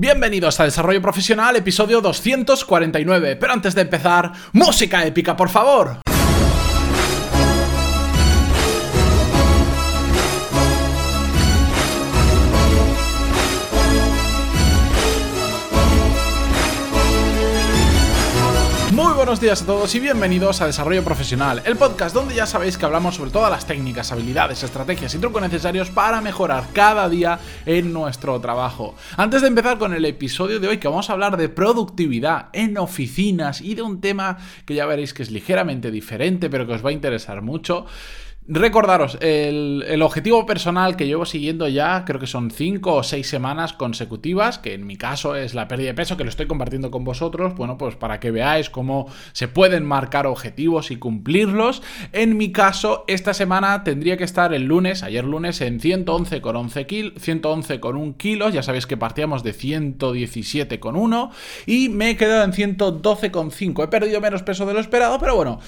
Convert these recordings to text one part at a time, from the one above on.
Bienvenidos a Desarrollo Profesional, episodio 249. Pero antes de empezar, música épica, por favor. Buenos días a todos y bienvenidos a Desarrollo Profesional, el podcast donde ya sabéis que hablamos sobre todas las técnicas, habilidades, estrategias y trucos necesarios para mejorar cada día en nuestro trabajo. Antes de empezar con el episodio de hoy, que vamos a hablar de productividad en oficinas y de un tema que ya veréis que es ligeramente diferente, pero que os va a interesar mucho. Recordaros, el, objetivo personal que llevo siguiendo ya, creo que son 5 o 6 semanas consecutivas, que en mi caso es la pérdida de peso, que lo estoy compartiendo con vosotros, bueno, pues para que veáis cómo se pueden marcar objetivos y cumplirlos. En mi caso, esta semana tendría que estar el lunes, ayer lunes, en 111 con 11 kilos, 111 con 1 kilos, ya sabéis que partíamos de 117 con 1, y me he quedado en 112 con 5. He perdido menos peso de lo esperado, pero bueno,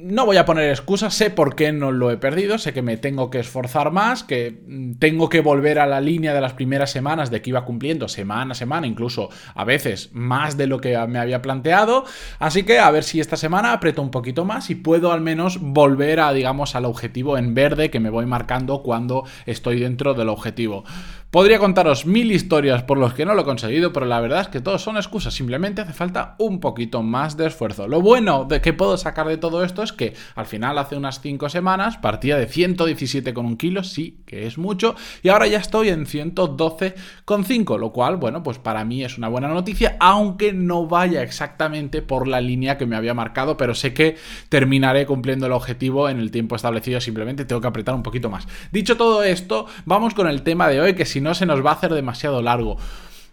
no voy a poner excusas, sé por qué no lo he perdido, sé que me tengo que esforzar más, que mm, tengo que volver a la línea de las primeras semanas de que iba cumpliendo semana a semana, incluso a veces más de lo que me había planteado, así que a ver si esta semana aprieto un poquito más y puedo al menos volver a, digamos, al objetivo en verde que me voy marcando cuando estoy dentro del objetivo. Podría contaros mil historias por los que no lo he conseguido, pero la verdad es que todos son excusas, simplemente hace falta un poquito más de esfuerzo. Lo bueno de que puedo sacar de todo esto es que al final hace unas 5 semanas partía de 117 con un kilo, sí, que es mucho, y ahora ya estoy en 112,5, lo cual, bueno, pues para mí es una buena noticia, aunque no vaya exactamente por la línea que me había marcado, pero sé que terminaré cumpliendo el objetivo en el tiempo establecido, simplemente tengo que apretar un poquito más. Dicho todo esto, vamos con el tema de hoy, que si si no se nos va a hacer demasiado largo.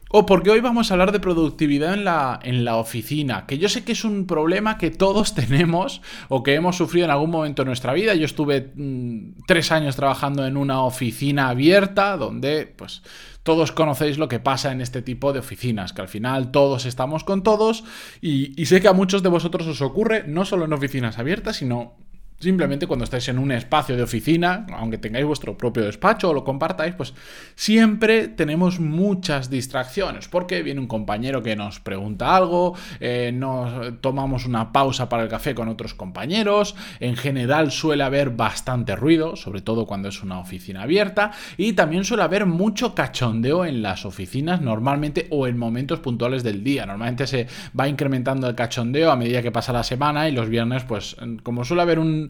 O porque hoy vamos a hablar de productividad en la, en la oficina, que yo sé que es un problema que todos tenemos o que hemos sufrido en algún momento de nuestra vida. Yo estuve mm, tres años trabajando en una oficina abierta donde pues todos conocéis lo que pasa en este tipo de oficinas, que al final todos estamos con todos y, y sé que a muchos de vosotros os ocurre no solo en oficinas abiertas, sino Simplemente cuando estáis en un espacio de oficina, aunque tengáis vuestro propio despacho o lo compartáis, pues siempre tenemos muchas distracciones, porque viene un compañero que nos pregunta algo, eh, nos tomamos una pausa para el café con otros compañeros, en general suele haber bastante ruido, sobre todo cuando es una oficina abierta, y también suele haber mucho cachondeo en las oficinas normalmente o en momentos puntuales del día. Normalmente se va incrementando el cachondeo a medida que pasa la semana y los viernes, pues como suele haber un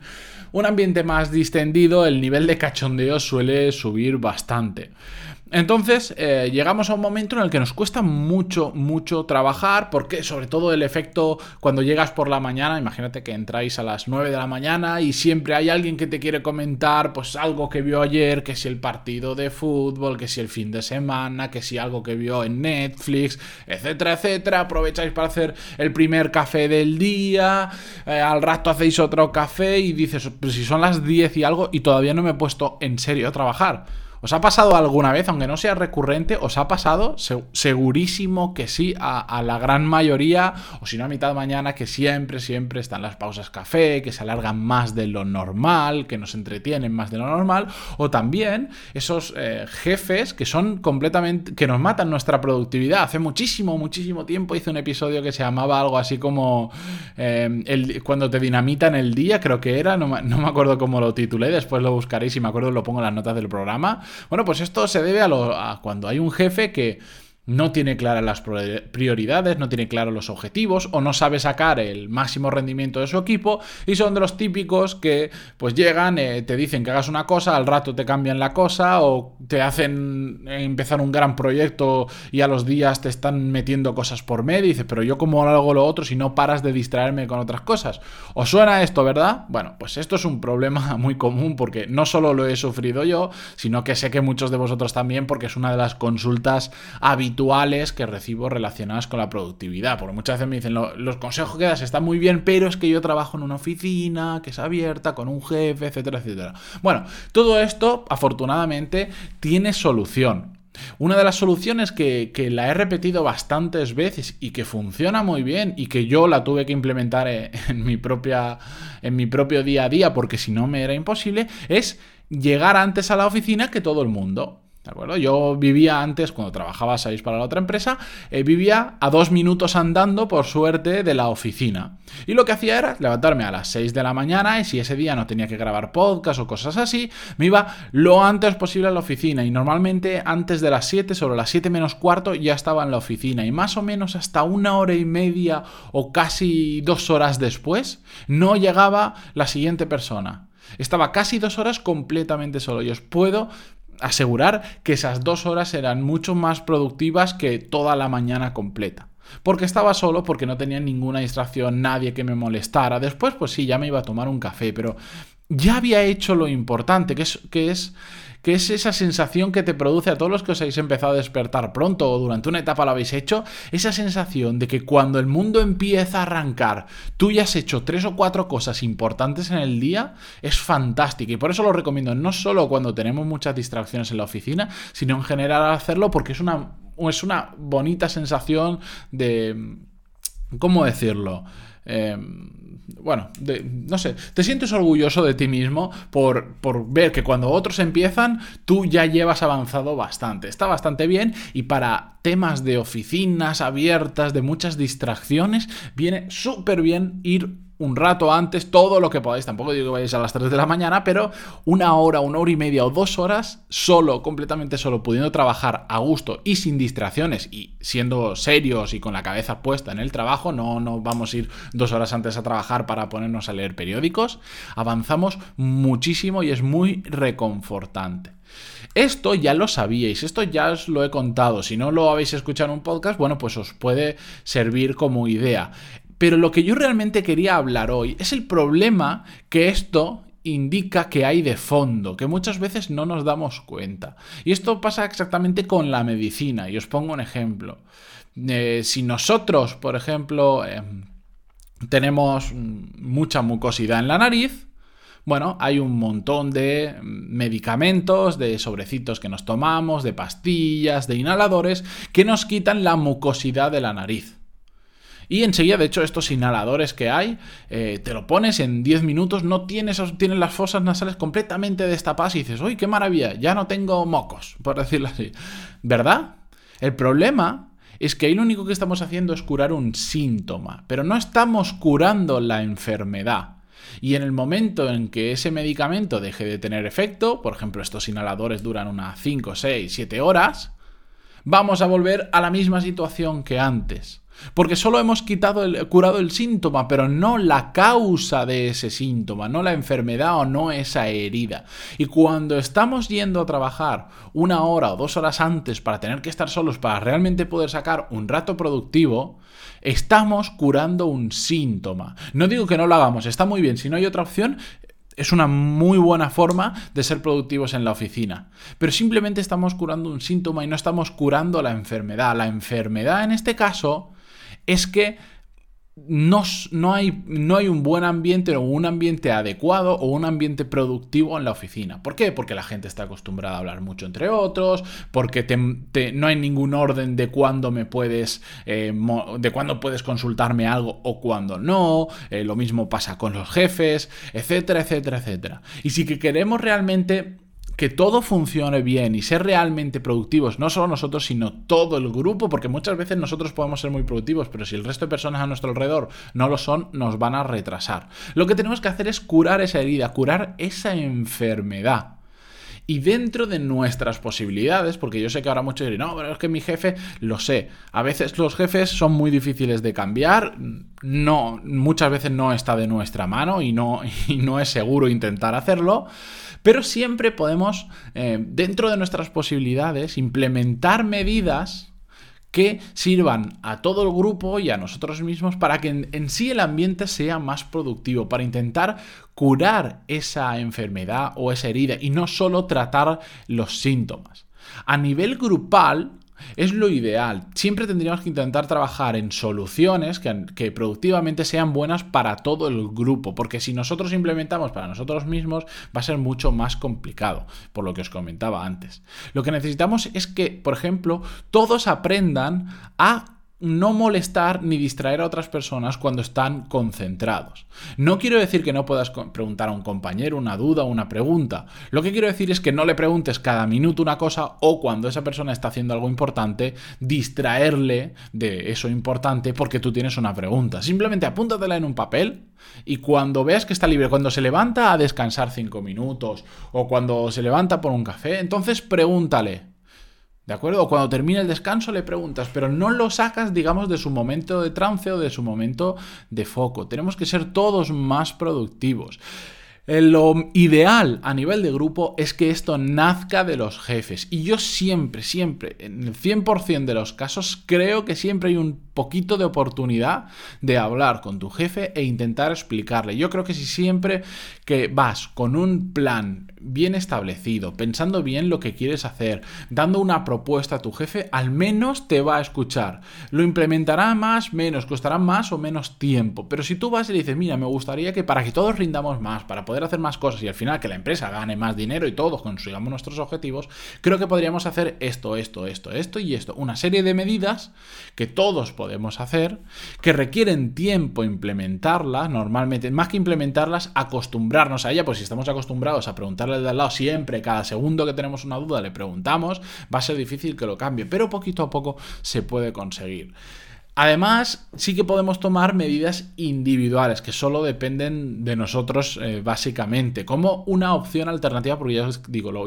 un, ambiente más distendido, el nivel de cachondeo suele subir bastante. Entonces eh, llegamos a un momento en el que nos cuesta mucho, mucho trabajar, porque sobre todo el efecto cuando llegas por la mañana, imagínate que entráis a las 9 de la mañana y siempre hay alguien que te quiere comentar pues algo que vio ayer, que si el partido de fútbol, que si el fin de semana, que si algo que vio en Netflix, etcétera, etcétera. Aprovecháis para hacer el primer café del día, eh, al rato hacéis otro café y dices, pues si son las 10 y algo y todavía no me he puesto en serio a trabajar. ¿Os ha pasado alguna vez, aunque no sea recurrente, os ha pasado? segurísimo que sí, a, la gran mayoría, o si no a mitad de mañana, que siempre, siempre están las pausas café, que se alargan más de lo normal, que nos entretienen más de lo normal, o también esos eh, jefes que son completamente, que nos matan nuestra productividad. Hace muchísimo, muchísimo tiempo hice un episodio que se llamaba algo así como eh, cuando te dinamitan el día, creo que era, no, me acuerdo cómo lo titulé, después lo buscaréis si me acuerdo lo pongo en las notas del programa bueno, pues esto se debe a, lo, a cuando hay un jefe que no tiene claras las prioridades, no tiene claros los objetivos o no sabe sacar el máximo rendimiento de su equipo y son de los típicos que pues llegan, eh, te dicen que hagas una cosa, al rato te cambian la cosa o te hacen empezar un gran proyecto y a los días te están metiendo cosas por medio y dices, pero yo como hago lo otro si no paras de distraerme con otras cosas. ¿Os suena esto, verdad? Bueno, pues esto es un problema muy común porque no solo lo he sufrido yo, sino que sé que muchos de vosotros también porque es una de las consultas habituales que recibo relacionadas con la productividad. Porque muchas veces me dicen, los consejos que das están muy bien, pero es que yo trabajo en una oficina que es abierta, con un jefe, etcétera, etcétera. Bueno, todo esto, afortunadamente, tiene solución. Una de las soluciones que, que, la he repetido bastantes veces y que funciona muy bien y que yo la tuve que implementar en mi, propia, en mi propio día a día porque si no me era imposible, es llegar antes a la oficina que todo el mundo. ¿De acuerdo? Yo vivía antes, cuando trabajaba, sabéis, para la otra empresa, eh, vivía a dos minutos andando, por suerte, de la oficina. Y lo que hacía era levantarme a las 6 de la mañana y si ese día no tenía que grabar podcast o cosas así, me iba lo antes posible a la oficina. Y normalmente antes de las 7, sobre las 7 menos cuarto, ya estaba en la oficina. Y más o menos hasta una hora y media o casi dos horas después, no llegaba la siguiente persona. Estaba casi dos horas completamente solo. Y os puedo asegurar que esas dos horas eran mucho más productivas que toda la mañana completa. Porque estaba solo, porque no tenía ninguna distracción, nadie que me molestara. Después, pues sí, ya me iba a tomar un café, pero ya había hecho lo importante, que es, es es esa sensación que te produce a todos los que os habéis empezado a despertar pronto o durante una etapa lo habéis hecho, esa sensación de que cuando el mundo empieza a arrancar, tú ya has hecho tres o cuatro cosas importantes en el día, es fantástica y por eso lo recomiendo no solo cuando tenemos muchas distracciones en la oficina, sino en general hacerlo porque es una, es una bonita sensación de... ¿Cómo decirlo? Eh, bueno, no sé, te sientes orgulloso de ti mismo por, por, ver que cuando otros empiezan, tú ya llevas avanzado bastante. Está bastante bien y para temas de oficinas abiertas, de muchas distracciones, viene súper bien ir un rato antes, todo lo que podáis. Tampoco digo que vayáis a las 3 de la mañana, pero una hora, una hora y media o dos horas solo, completamente solo, pudiendo trabajar a gusto y sin distracciones y siendo serios y con la cabeza puesta en el trabajo, no, no vamos a ir dos horas antes a trabajar para ponernos a leer periódicos, avanzamos muchísimo y es muy reconfortante. Esto ya lo sabíais, esto ya os lo he contado. Si no lo habéis escuchado en un podcast, bueno, pues os puede servir como idea. Pero lo que yo realmente quería hablar hoy es el problema que esto indica que hay de fondo, que muchas veces no nos damos cuenta. Y esto pasa exactamente con la medicina. Y os pongo un ejemplo. Eh, si nosotros, por ejemplo, em, tenemos mucha mucosidad en la nariz, bueno, hay un montón de medicamentos, de sobrecitos que nos tomamos, de pastillas, de inhaladores, que nos quitan la mucosidad de la nariz. Y enseguida, de hecho, estos inhaladores que hay, eh, te lo pones en 10 minutos, no tienes, tienes las fosas nasales completamente destapadas y dices, uy, qué maravilla, ya no tengo mocos, por decirlo así. ¿Verdad? El problema es que ahí lo único que estamos haciendo es curar un síntoma, pero no estamos curando la enfermedad. Y en el momento en que ese medicamento deje de tener efecto, por ejemplo, estos inhaladores duran unas 5, 6, 7 horas, vamos a volver a la misma situación que antes. Porque solo hemos quitado el, curado el síntoma, pero no la causa de ese síntoma, no la enfermedad o no esa herida. Y cuando estamos yendo a trabajar una hora o dos horas antes para tener que estar solos para realmente poder sacar un rato productivo, estamos curando un síntoma. No digo que no lo hagamos, está muy bien. Si no hay otra opción, es una muy buena forma de ser productivos en la oficina. Pero simplemente estamos curando un síntoma y no estamos curando la enfermedad. La enfermedad en este caso es que no, no, hay, no, hay, un buen ambiente o un ambiente adecuado o un ambiente productivo en la oficina. ¿Por qué? Porque la gente está acostumbrada a hablar mucho entre otros, porque no hay ningún orden de cuándo me puedes, eh, de cuándo puedes consultarme algo o cuándo no. Eh, lo mismo pasa con los jefes, etcétera, etcétera, etcétera. Y si que queremos realmente que todo funcione bien y ser realmente productivos, no solo nosotros, sino todo el grupo, porque muchas veces nosotros podemos ser muy productivos, pero si el resto de personas a nuestro alrededor no lo son, nos van a retrasar. Lo que tenemos que hacer es curar esa herida, curar esa enfermedad. Y dentro de nuestras posibilidades, porque yo sé que ahora muchos dirán, no, pero es que mi jefe, lo sé, a veces los jefes son muy difíciles de cambiar, no, muchas veces no está de nuestra mano y no, y no es seguro intentar hacerlo. Pero siempre podemos, eh, dentro de nuestras posibilidades, implementar medidas que sirvan a todo el grupo y a nosotros mismos para que en, sí el ambiente sea más productivo, para intentar curar esa enfermedad o esa herida y no solo tratar los síntomas. A nivel grupal, es lo ideal. Siempre tendríamos que intentar trabajar en soluciones que, productivamente sean buenas para todo el grupo, porque si nosotros implementamos para nosotros mismos va a ser mucho más complicado, por lo que os comentaba antes. Lo que necesitamos es que, por ejemplo, todos aprendan a no molestar ni distraer a otras personas cuando están concentrados. No quiero decir que no puedas preguntar a un compañero una duda o una pregunta. Lo que quiero decir es que no le preguntes cada minuto una cosa o cuando esa persona está haciendo algo importante, distraerle de eso importante porque tú tienes una pregunta. Simplemente apúntatela en un papel y cuando veas que está libre, cuando se levanta a descansar cinco minutos o cuando se levanta por un café, entonces pregúntale. ¿De acuerdo? Cuando termine el descanso le preguntas, pero no lo sacas, digamos, de su momento de trance o de su momento de foco. Tenemos que ser todos más productivos. Eh, lo ideal a nivel de grupo es que esto nazca de los jefes. Y yo siempre, siempre, en el 100% de los casos, creo que siempre hay un poquito de oportunidad de hablar con tu jefe e intentar explicarle. Yo creo que si siempre que vas con un plan bien establecido, pensando bien lo que quieres hacer, dando una propuesta a tu jefe, al menos te va a escuchar. Lo implementará más, menos, costará más o menos tiempo. Pero si tú vas y le dices, mira, me gustaría que para que todos rindamos más, para poder hacer más cosas y al final que la empresa gane más dinero y todos consigamos nuestros objetivos, creo que podríamos hacer esto, esto, esto, esto y esto. Una serie de medidas que todos podemos podemos hacer, que requieren tiempo implementarlas, normalmente, más que implementarlas, acostumbrarnos a ella, pues si estamos acostumbrados a preguntarle de al lado siempre, cada segundo que tenemos una duda le preguntamos, va a ser difícil que lo cambie, pero poquito a poco se puede conseguir. Además, sí que podemos tomar medidas individuales que solo dependen de nosotros eh, básicamente, como una opción alternativa, porque ya os digo, lo,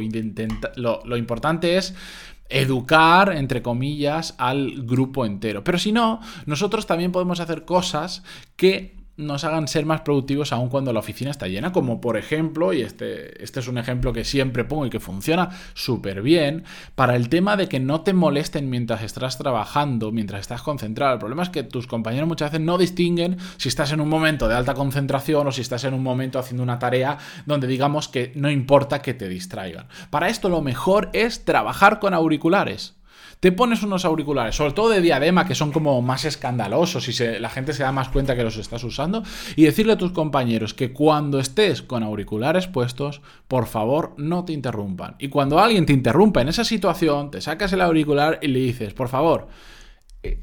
lo, lo importante es educar, entre comillas, al grupo entero. Pero si no, nosotros también podemos hacer cosas que nos hagan ser más productivos aun cuando la oficina está llena, como por ejemplo, y este, este es un ejemplo que siempre pongo y que funciona súper bien, para el tema de que no te molesten mientras estás trabajando, mientras estás concentrado. El problema es que tus compañeros muchas veces no distinguen si estás en un momento de alta concentración o si estás en un momento haciendo una tarea donde digamos que no importa que te distraigan. Para esto lo mejor es trabajar con auriculares te pones unos auriculares, sobre todo de diadema, que son como más escandalosos y la gente se da más cuenta que los estás usando, y decirle a tus compañeros que cuando estés con auriculares puestos, por favor no te interrumpan. Y cuando alguien te interrumpa en esa situación, te sacas el auricular y le dices, por favor,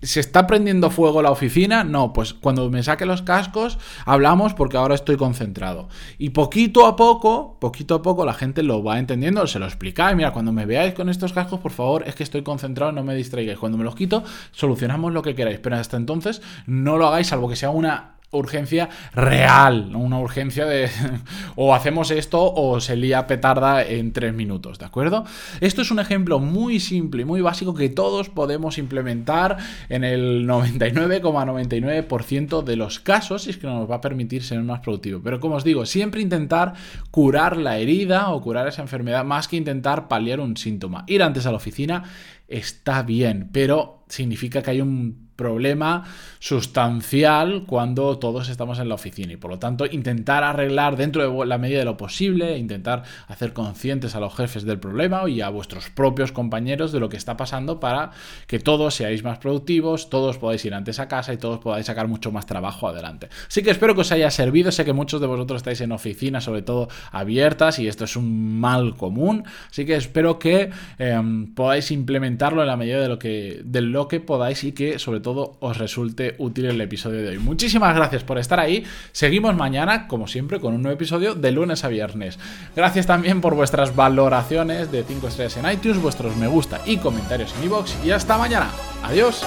¿Se está prendiendo fuego la oficina? No, pues cuando me saque los cascos hablamos porque ahora estoy concentrado. Y poquito a poco, poquito a poco la gente lo va entendiendo, se lo explica. Y mira, cuando me veáis con estos cascos, por favor, es que estoy concentrado, no me distraigáis. Cuando me los quito, solucionamos lo que queráis. Pero hasta entonces no lo hagáis, salvo que sea una urgencia real, una urgencia de o hacemos esto o se lía petarda en tres minutos, ¿de acuerdo? Esto es un ejemplo muy simple y muy básico que todos podemos implementar en el 99,99% de los casos y es que nos va a permitir ser más productivo. Pero como os digo, siempre intentar curar la herida o curar esa enfermedad más que intentar paliar un síntoma. Ir antes a la oficina está bien, pero significa que hay un problema sustancial cuando todos estamos en la oficina y por lo tanto intentar arreglar dentro de la medida de lo posible, intentar hacer conscientes a los jefes del problema y a vuestros propios compañeros de lo que está pasando para que todos seáis más productivos, todos podáis ir antes a casa y todos podáis sacar mucho más trabajo adelante. Así que espero que os haya servido, sé que muchos de vosotros estáis en oficinas sobre todo abiertas y esto es un mal común, así que espero que em, podáis implementarlo en la medida de lo que, de lo que podáis y que sobre todo os resulte útil el episodio de hoy. Muchísimas gracias por estar ahí. Seguimos mañana, como siempre, con un nuevo episodio de lunes a viernes. Gracias también por vuestras valoraciones de 5 estrellas en iTunes, vuestros me gusta y comentarios en iBox. Y hasta mañana. Adiós.